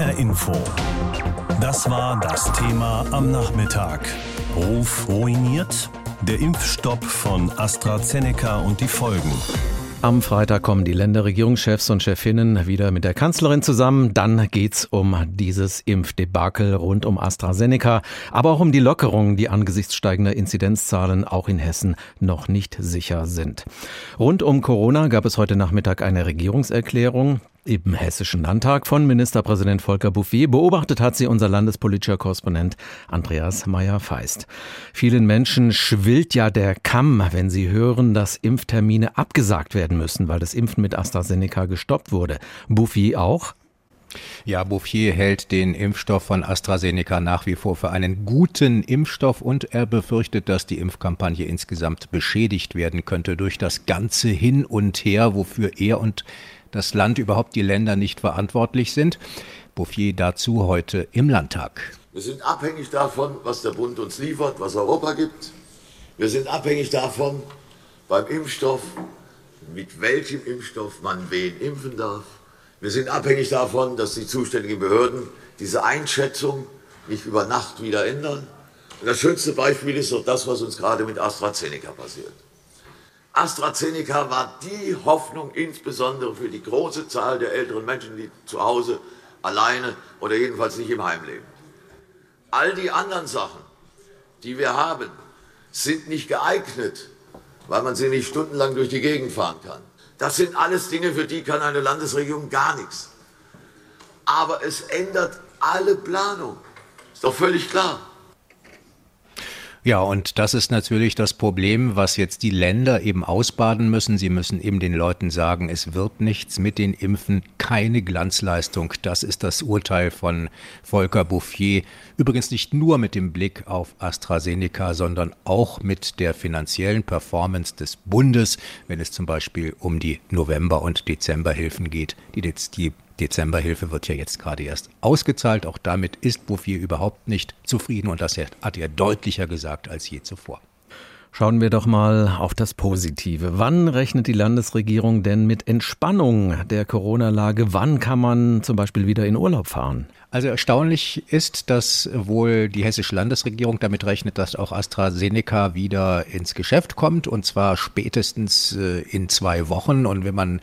HR Info. Das war das Thema am Nachmittag. Ruf ruiniert? Der Impfstopp von AstraZeneca und die Folgen. Am Freitag kommen die Länderregierungschefs und Chefinnen wieder mit der Kanzlerin zusammen. Dann geht's um dieses Impfdebakel rund um AstraZeneca, aber auch um die Lockerungen, die angesichts steigender Inzidenzzahlen auch in Hessen noch nicht sicher sind. Rund um Corona gab es heute Nachmittag eine Regierungserklärung im Hessischen Landtag von Ministerpräsident Volker Bouffier. Beobachtet hat sie unser landespolitischer Korrespondent Andreas Meyer-Feist. Vielen Menschen schwillt ja der Kamm, wenn sie hören, dass Impftermine abgesagt werden müssen, weil das Impfen mit AstraZeneca gestoppt wurde. Bouffier auch? Ja, Bouffier hält den Impfstoff von AstraZeneca nach wie vor für einen guten Impfstoff und er befürchtet, dass die Impfkampagne insgesamt beschädigt werden könnte durch das ganze Hin und Her, wofür er und das Land überhaupt die Länder nicht verantwortlich sind. Bouffier dazu heute im Landtag. Wir sind abhängig davon, was der Bund uns liefert, was Europa gibt. Wir sind abhängig davon, beim Impfstoff, mit welchem Impfstoff man wen impfen darf. Wir sind abhängig davon, dass die zuständigen Behörden diese Einschätzung nicht über Nacht wieder ändern. Und das schönste Beispiel ist doch das, was uns gerade mit AstraZeneca passiert. AstraZeneca war die Hoffnung insbesondere für die große Zahl der älteren Menschen, die zu Hause alleine oder jedenfalls nicht im Heim leben. All die anderen Sachen, die wir haben, sind nicht geeignet, weil man sie nicht stundenlang durch die Gegend fahren kann. Das sind alles Dinge, für die kann eine Landesregierung gar nichts. Aber es ändert alle Planung. Ist doch völlig klar. Ja, und das ist natürlich das Problem, was jetzt die Länder eben ausbaden müssen. Sie müssen eben den Leuten sagen, es wird nichts mit den Impfen, keine Glanzleistung. Das ist das Urteil von Volker Bouffier. Übrigens nicht nur mit dem Blick auf AstraZeneca, sondern auch mit der finanziellen Performance des Bundes, wenn es zum Beispiel um die November- und Dezemberhilfen geht, die jetzt die Dezemberhilfe wird ja jetzt gerade erst ausgezahlt. Auch damit ist Bouffier überhaupt nicht zufrieden und das hat er deutlicher gesagt als je zuvor. Schauen wir doch mal auf das Positive. Wann rechnet die Landesregierung denn mit Entspannung der Corona-Lage? Wann kann man zum Beispiel wieder in Urlaub fahren? Also erstaunlich ist, dass wohl die hessische Landesregierung damit rechnet, dass auch AstraZeneca wieder ins Geschäft kommt und zwar spätestens äh, in zwei Wochen. Und wenn man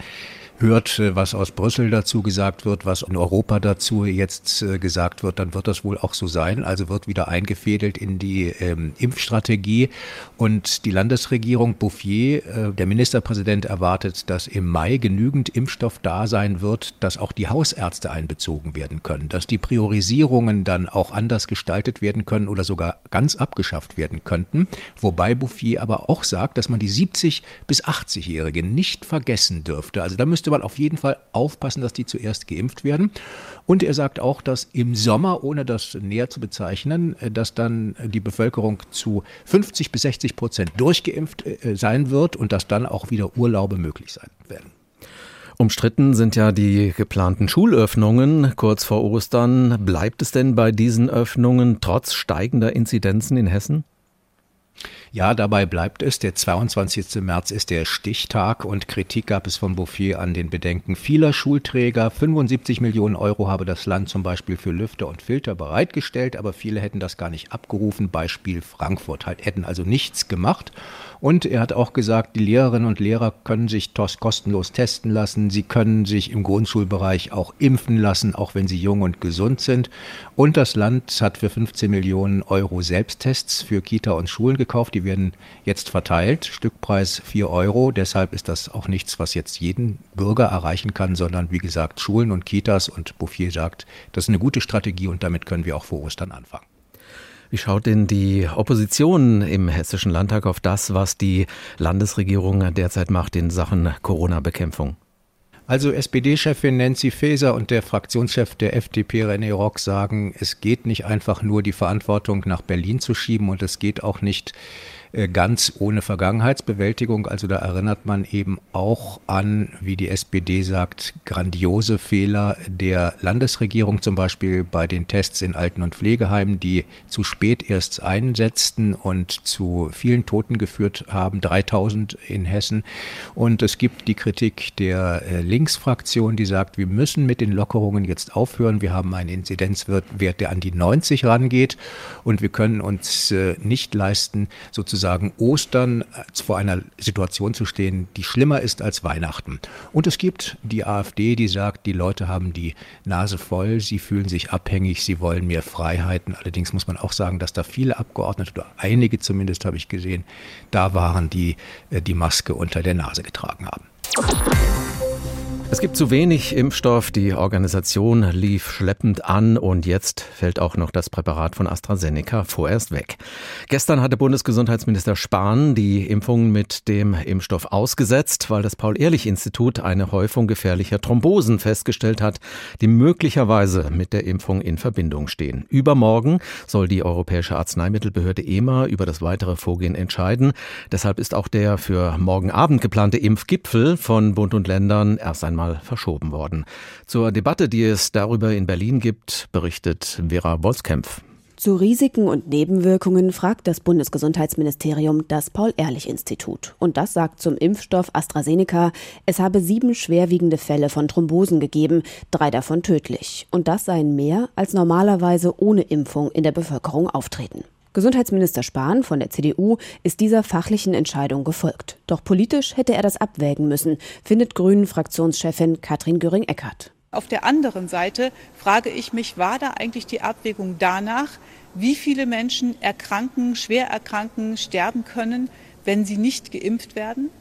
hört, äh, was aus Brüssel dazu gesagt wird, was in Europa dazu jetzt äh, gesagt wird, dann wird das wohl auch so sein. Also wird wieder eingefädelt in die ähm, Impfstrategie. Und die Landesregierung Bouffier, äh, der Ministerpräsident, erwartet, dass im Mai genügend Impfstoff da sein wird, dass auch die Hausärzte einbezogen werden können, dass die Priorisierungen dann auch anders gestaltet werden können oder sogar ganz abgeschafft werden könnten. Wobei Bouffier aber auch sagt, dass man die 70 bis 80-Jährigen nicht vergessen dürfte. Also da müsste müsste man auf jeden Fall aufpassen, dass die zuerst geimpft werden. Und er sagt auch, dass im Sommer, ohne das näher zu bezeichnen, äh, dass dann die Bevölkerung zu 50 bis 60 Prozent durchgeimpft äh, sein wird und dass dann auch wieder Urlaube möglich sein werden. Umstritten sind ja die geplanten Schulöffnungen kurz vor Ostern. Bleibt es denn bei diesen Öffnungen trotz steigender Inzidenzen in Hessen? Ja, dabei bleibt es. Der 22. März ist der Stichtag und Kritik gab es von Bouffier an den Bedenken vieler Schulträger. 75 Millionen Euro habe das Land zum Beispiel für Lüfter und Filter bereitgestellt, aber viele hätten das gar nicht abgerufen. Beispiel Frankfurt halt, hätten also nichts gemacht. Und er hat auch gesagt, die Lehrerinnen und Lehrer können sich kostenlos testen lassen. Sie können sich im Grundschulbereich auch impfen lassen, auch wenn sie jung und gesund sind. Und das Land hat für 15 Millionen Euro Selbsttests für Kita und Schulen gekauft. Die werden jetzt verteilt. Stückpreis 4 Euro. Deshalb ist das auch nichts, was jetzt jeden Bürger erreichen kann, sondern wie gesagt Schulen und Kitas. Und Bouffier sagt, das ist eine gute Strategie und damit können wir auch vor Ostern anfangen. Wie schaut denn die Opposition im Hessischen Landtag auf das, was die Landesregierung derzeit macht in Sachen Corona-Bekämpfung? Also SPD-Chefin Nancy Faeser und der Fraktionschef der FDP René Rock sagen, es geht nicht einfach nur die Verantwortung nach Berlin zu schieben und es geht auch nicht ganz ohne Vergangenheitsbewältigung. Also da erinnert man eben auch an, wie die SPD sagt, grandiose Fehler der Landesregierung, zum Beispiel bei den Tests in Alten- und Pflegeheimen, die zu spät erst einsetzten und zu vielen Toten geführt haben, 3000 in Hessen. Und es gibt die Kritik der äh, Linksfraktion, die sagt, wir müssen mit den Lockerungen jetzt aufhören. Wir haben einen Inzidenzwert, der an die 90 rangeht und wir können uns äh, nicht leisten, sozusagen Ostern vor einer Situation zu stehen, die schlimmer ist als Weihnachten. Und es gibt die AfD, die sagt, die Leute haben die Nase voll, sie fühlen sich abhängig, sie wollen mehr Freiheiten. Allerdings muss man auch sagen, dass da viele Abgeordnete, oder einige zumindest habe ich gesehen, da waren, die äh, die Maske unter der Nase getragen haben. Es gibt zu wenig Impfstoff, die Organisation lief schleppend an und jetzt fällt auch noch das Präparat von AstraZeneca vorerst weg. Gestern hatte Bundesgesundheitsminister Spahn die Impfung mit dem Impfstoff ausgesetzt, weil das Paul-Ehrlich-Institut eine Häufung gefährlicher Thrombosen festgestellt hat, die möglicherweise mit der Impfung in Verbindung stehen. Übermorgen soll die Europäische Arzneimittelbehörde EMA über das weitere Vorgehen entscheiden. Deshalb ist auch der für morgen Abend geplante Impfgipfel von Bund und Ländern erst einmal einmal verschoben worden. Zur Debatte, die es darüber in Berlin gibt, berichtet Vera Wolfskämpf. Zu Risiken und Nebenwirkungen fragt das Bundesgesundheitsministerium das Paul-Ehrlich-Institut. Und das sagt zum Impfstoff AstraZeneca, es habe sieben schwerwiegende Fälle von Thrombosen gegeben, drei davon tödlich. Und das seien mehr, als normalerweise ohne Impfung in der Bevölkerung auftreten. Gesundheitsminister Spahn von der CDU ist dieser fachlichen Entscheidung gefolgt. Doch politisch hätte er das abwägen müssen, findet Grünen-Fraktionschefin Katrin Göring-Eckardt. Auf der anderen Seite frage ich mich, war da eigentlich die Abwägung danach, wie viele Menschen erkranken, schwer erkranken, sterben können, wenn sie nicht geimpft werden?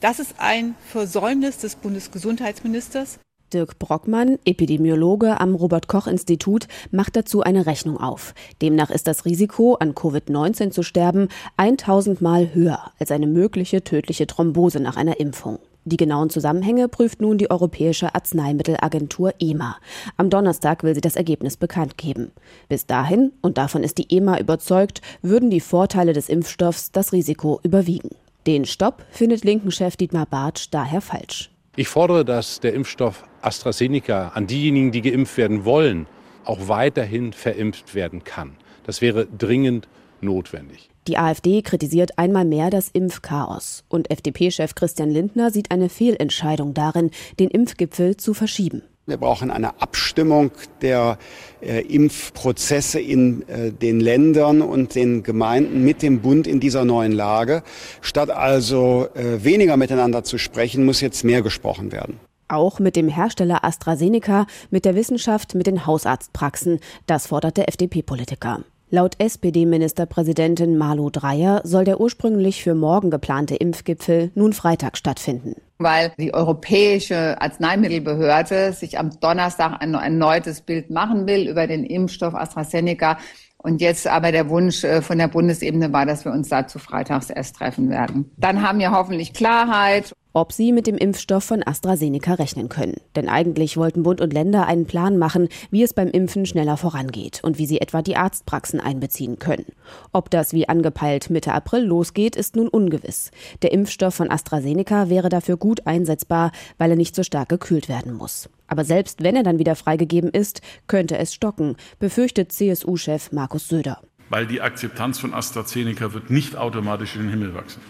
Das ist ein Versäumnis des Bundesgesundheitsministers. Dirk Brockmann, Epidemiologe am Robert Koch Institut, macht dazu eine Rechnung auf. Demnach ist das Risiko, an Covid-19 zu sterben, 1000 Mal höher als eine mögliche tödliche Thrombose nach einer Impfung. Die genauen Zusammenhänge prüft nun die Europäische Arzneimittelagentur EMA. Am Donnerstag will sie das Ergebnis bekannt geben. Bis dahin, und davon ist die EMA überzeugt, würden die Vorteile des Impfstoffs das Risiko überwiegen. Den Stopp findet Linken-Chef Dietmar Bartsch daher falsch. Ich fordere, dass der Impfstoff AstraZeneca an diejenigen, die geimpft werden wollen, auch weiterhin verimpft werden kann. Das wäre dringend notwendig. Die AfD kritisiert einmal mehr das Impfchaos und FDP-Chef Christian Lindner sieht eine Fehlentscheidung darin, den Impfgipfel zu verschieben. Wir brauchen eine Abstimmung der äh, Impfprozesse in äh, den Ländern und den Gemeinden mit dem Bund in dieser neuen Lage. Statt also äh, weniger miteinander zu sprechen, muss jetzt mehr gesprochen werden. Auch mit dem Hersteller AstraZeneca, mit der Wissenschaft, mit den Hausarztpraxen. Das fordert der FDP-Politiker. Laut SPD-Ministerpräsidentin Malu Dreyer soll der ursprünglich für morgen geplante Impfgipfel nun Freitag stattfinden. Weil die Europäische Arzneimittelbehörde sich am Donnerstag ein erneutes Bild machen will über den Impfstoff AstraZeneca. Und jetzt aber der Wunsch äh, von der Bundesebene war, dass wir uns dazu freitags erst treffen werden. Dann haben wir hoffentlich Klarheit ob sie mit dem Impfstoff von AstraZeneca rechnen können. Denn eigentlich wollten Bund und Länder einen Plan machen, wie es beim Impfen schneller vorangeht und wie sie etwa die Arztpraxen einbeziehen können. Ob das wie angepeilt Mitte April losgeht, ist nun ungewiss. Der Impfstoff von AstraZeneca wäre dafür gut einsetzbar, weil er nicht so stark gekühlt werden muss. Aber selbst wenn er dann wieder freigegeben ist, könnte es stocken, befürchtet CSU-Chef Markus Söder. Weil die Akzeptanz von AstraZeneca wird nicht automatisch in den Himmel wachsen.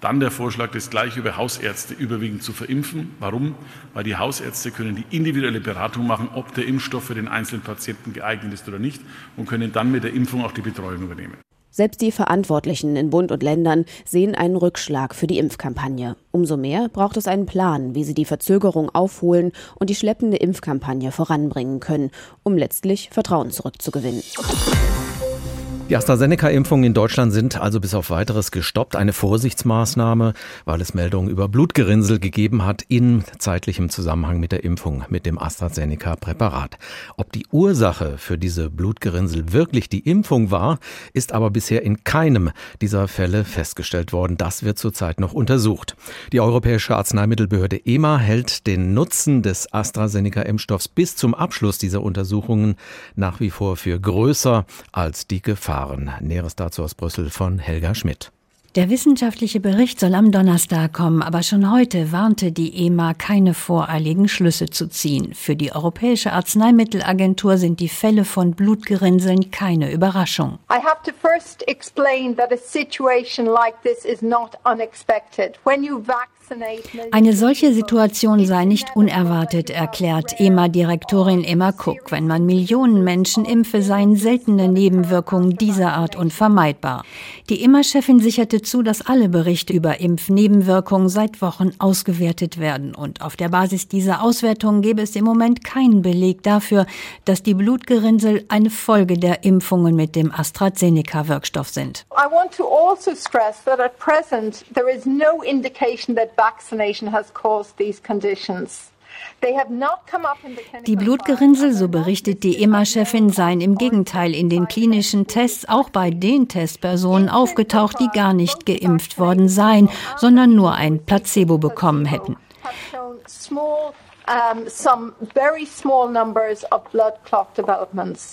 Dann der Vorschlag, das gleich über Hausärzte überwiegend zu verimpfen. Warum? Weil die Hausärzte können die individuelle Beratung machen, ob der Impfstoff für den einzelnen Patienten geeignet ist oder nicht und können dann mit der Impfung auch die Betreuung übernehmen. Selbst die Verantwortlichen in Bund und Ländern sehen einen Rückschlag für die Impfkampagne. Umso mehr braucht es einen Plan, wie sie die Verzögerung aufholen und die schleppende Impfkampagne voranbringen können, um letztlich Vertrauen zurückzugewinnen. Die AstraZeneca-Impfungen in Deutschland sind also bis auf weiteres gestoppt. Eine Vorsichtsmaßnahme, weil es Meldungen über Blutgerinnsel gegeben hat in zeitlichem Zusammenhang mit der Impfung mit dem AstraZeneca-Präparat. Ob die Ursache für diese Blutgerinnsel wirklich die Impfung war, ist aber bisher in keinem dieser Fälle festgestellt worden. Das wird zurzeit noch untersucht. Die Europäische Arzneimittelbehörde EMA hält den Nutzen des AstraZeneca-Impfstoffs bis zum Abschluss dieser Untersuchungen nach wie vor für größer als die Gefahr. Verfahren. Näheres dazu aus Brüssel von Helga Schmidt. Der wissenschaftliche Bericht soll am Donnerstag kommen, aber schon heute warnte die EMA, keine voreiligen Schlüsse zu ziehen. Für die Europäische Arzneimittelagentur sind die Fälle von Blutgerinnseln keine Überraschung. I have to first explain that a situation like this is not unexpected. When you vaccinate eine solche Situation sei nicht unerwartet, erklärt EMA-Direktorin Emma Cook. Wenn man Millionen Menschen impfe, seien seltene Nebenwirkungen dieser Art unvermeidbar. Die EMA-Chefin sicherte zu, dass alle Berichte über Impfnebenwirkungen seit Wochen ausgewertet werden. Und auf der Basis dieser Auswertungen gäbe es im Moment keinen Beleg dafür, dass die Blutgerinnsel eine Folge der Impfungen mit dem AstraZeneca-Wirkstoff sind. I want to also stress that at present there is no indication that vaccination has caused these conditions. Die Blutgerinnsel, so berichtet die EMA-Chefin, seien im Gegenteil in den klinischen Tests auch bei den Testpersonen aufgetaucht, die gar nicht geimpft worden seien, sondern nur ein Placebo bekommen hätten.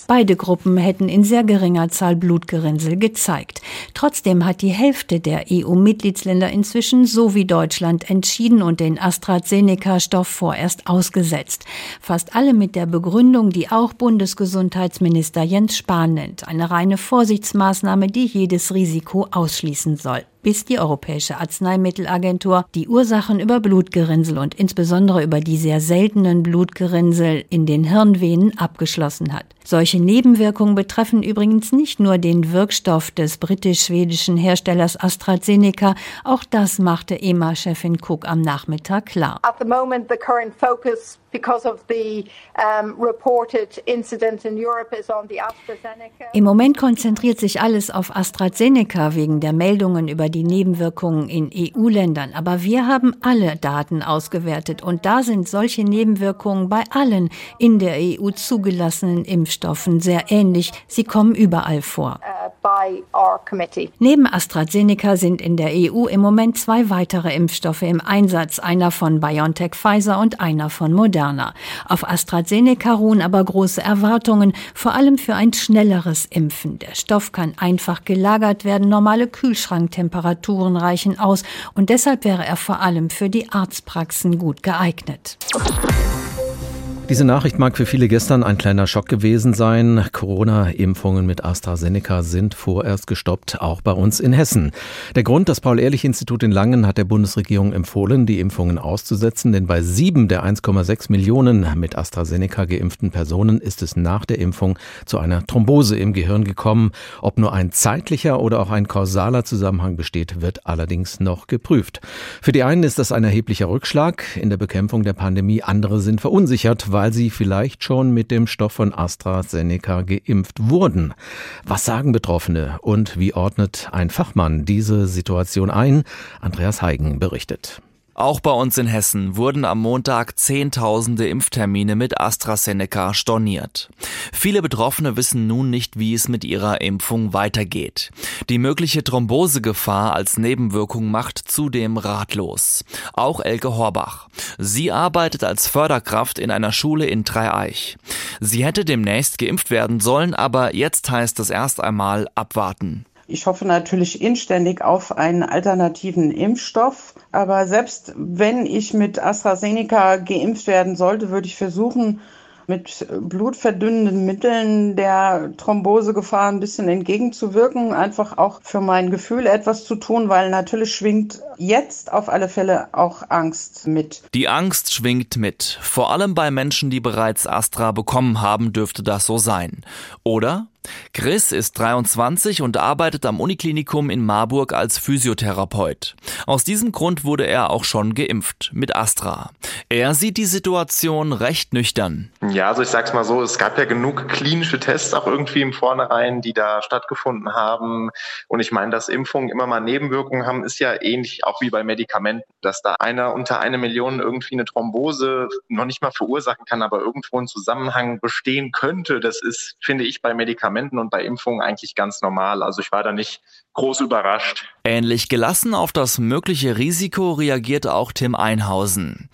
Beide Gruppen hätten in sehr geringer Zahl Blutgerinnsel gezeigt. Trotzdem hat die Hälfte der EU-Mitgliedsländer inzwischen so wie Deutschland entschieden und den AstraZeneca-Stoff vorerst ausgesetzt. Fast alle mit der Begründung, die auch Bundesgesundheitsminister Jens Spahn nennt, eine reine Vorsichtsmaßnahme, die jedes Risiko ausschließen soll bis die Europäische Arzneimittelagentur die Ursachen über Blutgerinnsel und insbesondere über die sehr seltenen Blutgerinnsel in den Hirnvenen abgeschlossen hat. Solche Nebenwirkungen betreffen übrigens nicht nur den Wirkstoff des britisch-schwedischen Herstellers AstraZeneca, auch das machte EMA-Chefin Cook am Nachmittag klar. At the moment the current focus im Moment konzentriert sich alles auf AstraZeneca wegen der Meldungen über die Nebenwirkungen in EU-Ländern. Aber wir haben alle Daten ausgewertet und da sind solche Nebenwirkungen bei allen in der EU zugelassenen Impfstoffen sehr ähnlich. Sie kommen überall vor. Uh, Neben AstraZeneca sind in der EU im Moment zwei weitere Impfstoffe im Einsatz, einer von BioNTech Pfizer und einer von Moderna. Moderna. Auf AstraZeneca ruhen aber große Erwartungen, vor allem für ein schnelleres Impfen. Der Stoff kann einfach gelagert werden, normale Kühlschranktemperaturen reichen aus und deshalb wäre er vor allem für die Arztpraxen gut geeignet. Diese Nachricht mag für viele gestern ein kleiner Schock gewesen sein. Corona-Impfungen mit AstraZeneca sind vorerst gestoppt, auch bei uns in Hessen. Der Grund, das Paul-Ehrlich-Institut in Langen hat der Bundesregierung empfohlen, die Impfungen auszusetzen, denn bei sieben der 1,6 Millionen mit AstraZeneca geimpften Personen ist es nach der Impfung zu einer Thrombose im Gehirn gekommen. Ob nur ein zeitlicher oder auch ein kausaler Zusammenhang besteht, wird allerdings noch geprüft. Für die einen ist das ein erheblicher Rückschlag in der Bekämpfung der Pandemie, andere sind verunsichert, weil sie vielleicht schon mit dem Stoff von AstraZeneca geimpft wurden. Was sagen Betroffene und wie ordnet ein Fachmann diese Situation ein? Andreas Heigen berichtet. Auch bei uns in Hessen wurden am Montag Zehntausende Impftermine mit AstraZeneca storniert. Viele Betroffene wissen nun nicht, wie es mit ihrer Impfung weitergeht. Die mögliche Thrombosegefahr als Nebenwirkung macht zudem ratlos. Auch Elke Horbach. Sie arbeitet als Förderkraft in einer Schule in Dreieich. Sie hätte demnächst geimpft werden sollen, aber jetzt heißt es erst einmal abwarten. Ich hoffe natürlich inständig auf einen alternativen Impfstoff. Aber selbst wenn ich mit AstraZeneca geimpft werden sollte, würde ich versuchen, mit blutverdünnenden Mitteln der Thrombosegefahr ein bisschen entgegenzuwirken, einfach auch für mein Gefühl etwas zu tun, weil natürlich schwingt jetzt auf alle Fälle auch Angst mit. Die Angst schwingt mit. Vor allem bei Menschen, die bereits Astra bekommen haben, dürfte das so sein. Oder Chris ist 23 und arbeitet am Uniklinikum in Marburg als Physiotherapeut. Aus diesem Grund wurde er auch schon geimpft mit Astra. Er sieht die Situation recht nüchtern. Ja, also ich sag's mal so, es gab ja genug klinische Tests auch irgendwie im Vornherein, die da stattgefunden haben. Und ich meine, dass Impfungen immer mal Nebenwirkungen haben, ist ja ähnlich auch wie bei Medikamenten, dass da einer unter eine Million irgendwie eine Thrombose noch nicht mal verursachen kann, aber irgendwo ein Zusammenhang bestehen könnte. Das ist, finde ich, bei Medikamenten und bei Impfungen eigentlich ganz normal. Also ich war da nicht groß überrascht. Ähnlich gelassen auf das mögliche Risiko reagiert auch Tim Einhausen.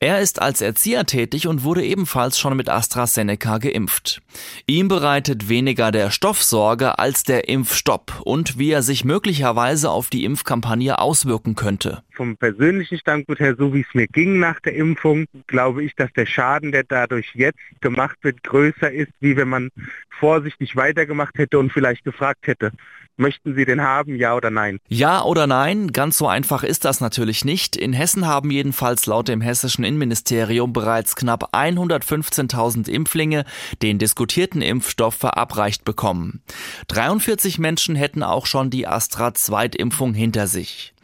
Er ist als Erzieher tätig und wurde ebenfalls schon mit AstraZeneca geimpft. Ihm bereitet weniger der Stoff Sorge als der Impfstopp und wie er sich möglicherweise auf die Impfkampagne auswirken könnte. Vom persönlichen Standpunkt her, so wie es mir ging nach der Impfung, glaube ich, dass der Schaden, der dadurch jetzt gemacht wird, größer ist, wie wenn man vorsichtig weitergemacht hätte und vielleicht gefragt hätte, Möchten Sie den haben, ja oder nein? Ja oder nein, ganz so einfach ist das natürlich nicht. In Hessen haben jedenfalls laut dem hessischen Innenministerium bereits knapp 115.000 Impflinge den diskutierten Impfstoff verabreicht bekommen. 43 Menschen hätten auch schon die Astra-Zweitimpfung hinter sich.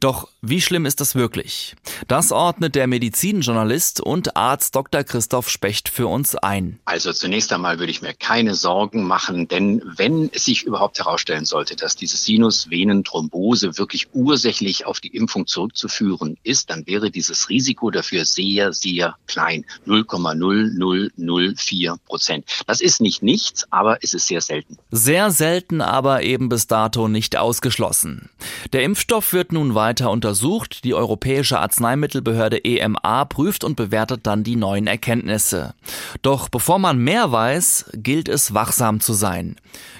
Doch wie schlimm ist das wirklich? Das ordnet der Medizinjournalist und Arzt Dr. Christoph Specht für uns ein. Also zunächst einmal würde ich mir keine Sorgen machen, denn wenn es sich überhaupt herausstellen sollte, dass diese Sinusvenenthrombose wirklich ursächlich auf die Impfung zurückzuführen ist, dann wäre dieses Risiko dafür sehr, sehr klein. 0,0004 Prozent. Das ist nicht nichts, aber es ist sehr selten. Sehr selten, aber eben bis dato nicht ausgeschlossen. Der Impfstoff wird nun weiter untersucht. Die Europäische Arzneimittelbehörde EMA prüft und bewertet dann die neuen Erkenntnisse. Doch bevor man mehr weiß, gilt es wachsam zu sein.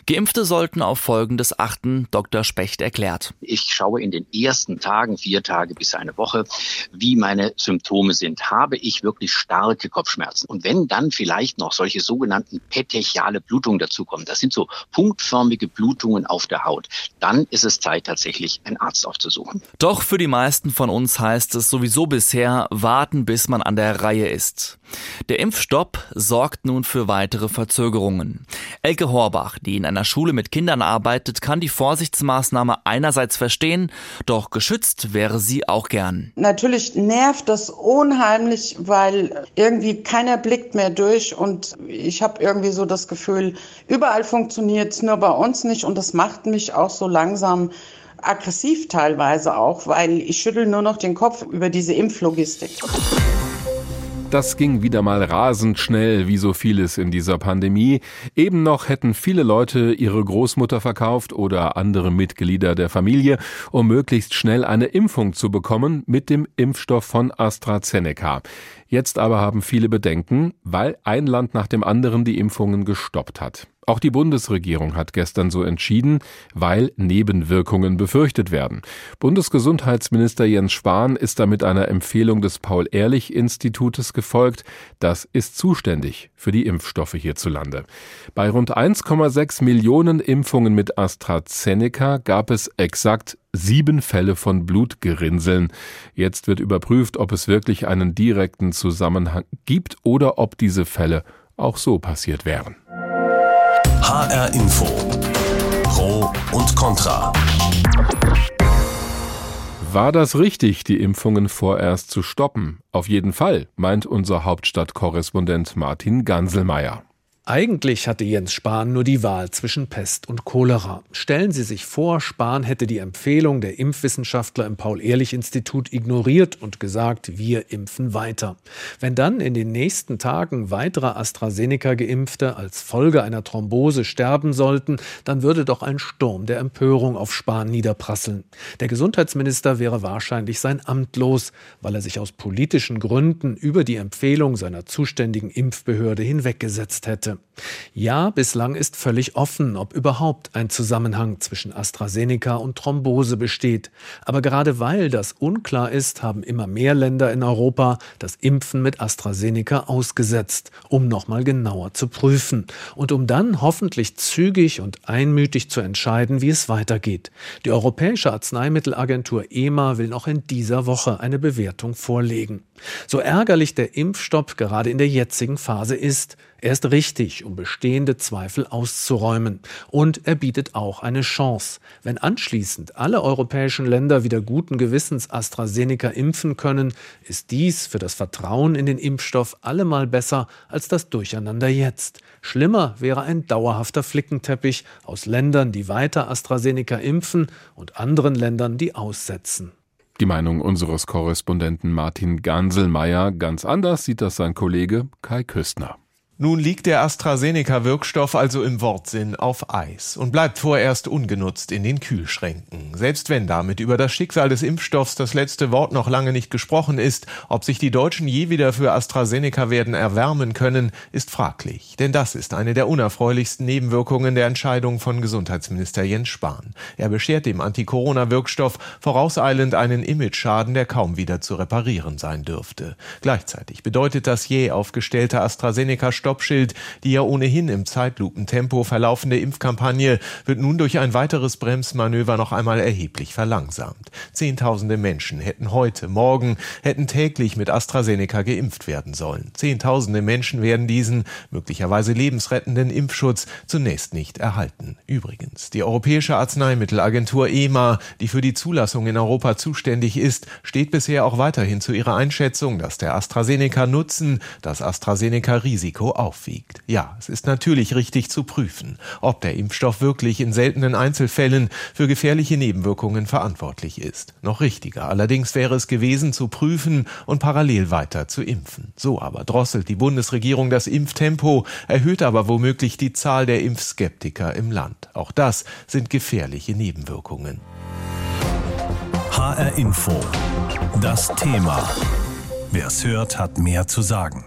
Geimpfte sollten auf Folgendes achten, Dr. Specht erklärt. Ich schaue in den ersten Tagen, vier Tage bis eine Woche, wie meine Symptome sind. Habe ich wirklich starke Kopfschmerzen? Und wenn dann vielleicht noch solche sogenannten petechiale Blutungen dazukommen, das sind so punktförmige Blutungen auf der Haut, dann ist es Zeit, tatsächlich einen Arzt aufzusuchen. Doch für die meisten von uns heißt es sowieso bisher warten, bis man an der Reihe ist. Der Impfstopp sorgt nun für weitere Verzögerungen. Elke Horbach, die in einer Schule mit Kindern arbeitet, kann die Vorsichtsmaßnahme einerseits verstehen, doch geschützt wäre sie auch gern. Natürlich nervt das unheimlich, weil irgendwie keiner blickt mehr durch und ich habe irgendwie so das Gefühl, überall funktioniert es, nur bei uns nicht und das macht mich auch so langsam aggressiv teilweise auch, weil ich schüttel nur noch den Kopf über diese Impflogistik. Das ging wieder mal rasend schnell, wie so vieles in dieser Pandemie. Eben noch hätten viele Leute ihre Großmutter verkauft oder andere Mitglieder der Familie, um möglichst schnell eine Impfung zu bekommen mit dem Impfstoff von AstraZeneca. Jetzt aber haben viele Bedenken, weil ein Land nach dem anderen die Impfungen gestoppt hat. Auch die Bundesregierung hat gestern so entschieden, weil Nebenwirkungen befürchtet werden. Bundesgesundheitsminister Jens Spahn ist damit einer Empfehlung des Paul-Ehrlich-Institutes gefolgt. Das ist zuständig für die Impfstoffe hierzulande. Bei rund 1,6 Millionen Impfungen mit AstraZeneca gab es exakt sieben Fälle von Blutgerinnseln. Jetzt wird überprüft, ob es wirklich einen direkten Zusammenhang gibt oder ob diese Fälle auch so passiert wären. HR Info. Pro und Contra. War das richtig, die Impfungen vorerst zu stoppen? Auf jeden Fall, meint unser Hauptstadtkorrespondent Martin Ganselmeier. Eigentlich hatte Jens Spahn nur die Wahl zwischen Pest und Cholera. Stellen Sie sich vor, Spahn hätte die Empfehlung der Impfwissenschaftler im Paul-Ehrlich-Institut ignoriert und gesagt, wir impfen weiter. Wenn dann in den nächsten Tagen weitere AstraZeneca-Geimpfte als Folge einer Thrombose sterben sollten, dann würde doch ein Sturm der Empörung auf Spahn niederprasseln. Der Gesundheitsminister wäre wahrscheinlich sein Amt los, weil er sich aus politischen Gründen über die Empfehlung seiner zuständigen Impfbehörde hinweggesetzt hätte. Ja, bislang ist völlig offen, ob überhaupt ein Zusammenhang zwischen AstraZeneca und Thrombose besteht. Aber gerade weil das unklar ist, haben immer mehr Länder in Europa das Impfen mit AstraZeneca ausgesetzt, um nochmal genauer zu prüfen und um dann hoffentlich zügig und einmütig zu entscheiden, wie es weitergeht. Die Europäische Arzneimittelagentur EMA will noch in dieser Woche eine Bewertung vorlegen. So ärgerlich der Impfstopp gerade in der jetzigen Phase ist, er ist richtig, um bestehende Zweifel auszuräumen. Und er bietet auch eine Chance. Wenn anschließend alle europäischen Länder wieder guten Gewissens AstraZeneca impfen können, ist dies für das Vertrauen in den Impfstoff allemal besser als das Durcheinander jetzt. Schlimmer wäre ein dauerhafter Flickenteppich aus Ländern, die weiter AstraZeneca impfen und anderen Ländern, die aussetzen. Die Meinung unseres Korrespondenten Martin Ganselmeier ganz anders sieht das sein Kollege Kai Küstner. Nun liegt der AstraZeneca-Wirkstoff also im Wortsinn auf Eis und bleibt vorerst ungenutzt in den Kühlschränken. Selbst wenn damit über das Schicksal des Impfstoffs das letzte Wort noch lange nicht gesprochen ist, ob sich die Deutschen je wieder für AstraZeneca werden erwärmen können, ist fraglich. Denn das ist eine der unerfreulichsten Nebenwirkungen der Entscheidung von Gesundheitsminister Jens Spahn. Er beschert dem Anti-Corona-Wirkstoff vorauseilend einen Imageschaden, der kaum wieder zu reparieren sein dürfte. Gleichzeitig bedeutet das jäh aufgestellte AstraZeneca Stoppschild. Die ja ohnehin im Zeitlupentempo verlaufende Impfkampagne wird nun durch ein weiteres Bremsmanöver noch einmal erheblich verlangsamt. Zehntausende Menschen hätten heute, morgen, hätten täglich mit AstraZeneca geimpft werden sollen. Zehntausende Menschen werden diesen möglicherweise lebensrettenden Impfschutz zunächst nicht erhalten. Übrigens, die Europäische Arzneimittelagentur EMA, die für die Zulassung in Europa zuständig ist, steht bisher auch weiterhin zu ihrer Einschätzung, dass der AstraZeneca-Nutzen das AstraZeneca-Risiko aufwiegt. Ja, es ist natürlich richtig zu prüfen, ob der Impfstoff wirklich in seltenen Einzelfällen für gefährliche Nebenwirkungen verantwortlich ist. Noch richtiger allerdings wäre es gewesen, zu prüfen und parallel weiter zu impfen. So aber drosselt die Bundesregierung das Impftempo, erhöht aber womöglich die Zahl der Impfskeptiker im Land. Auch das sind gefährliche Nebenwirkungen. HR Info. Das Thema. Wer es hört, hat mehr zu sagen.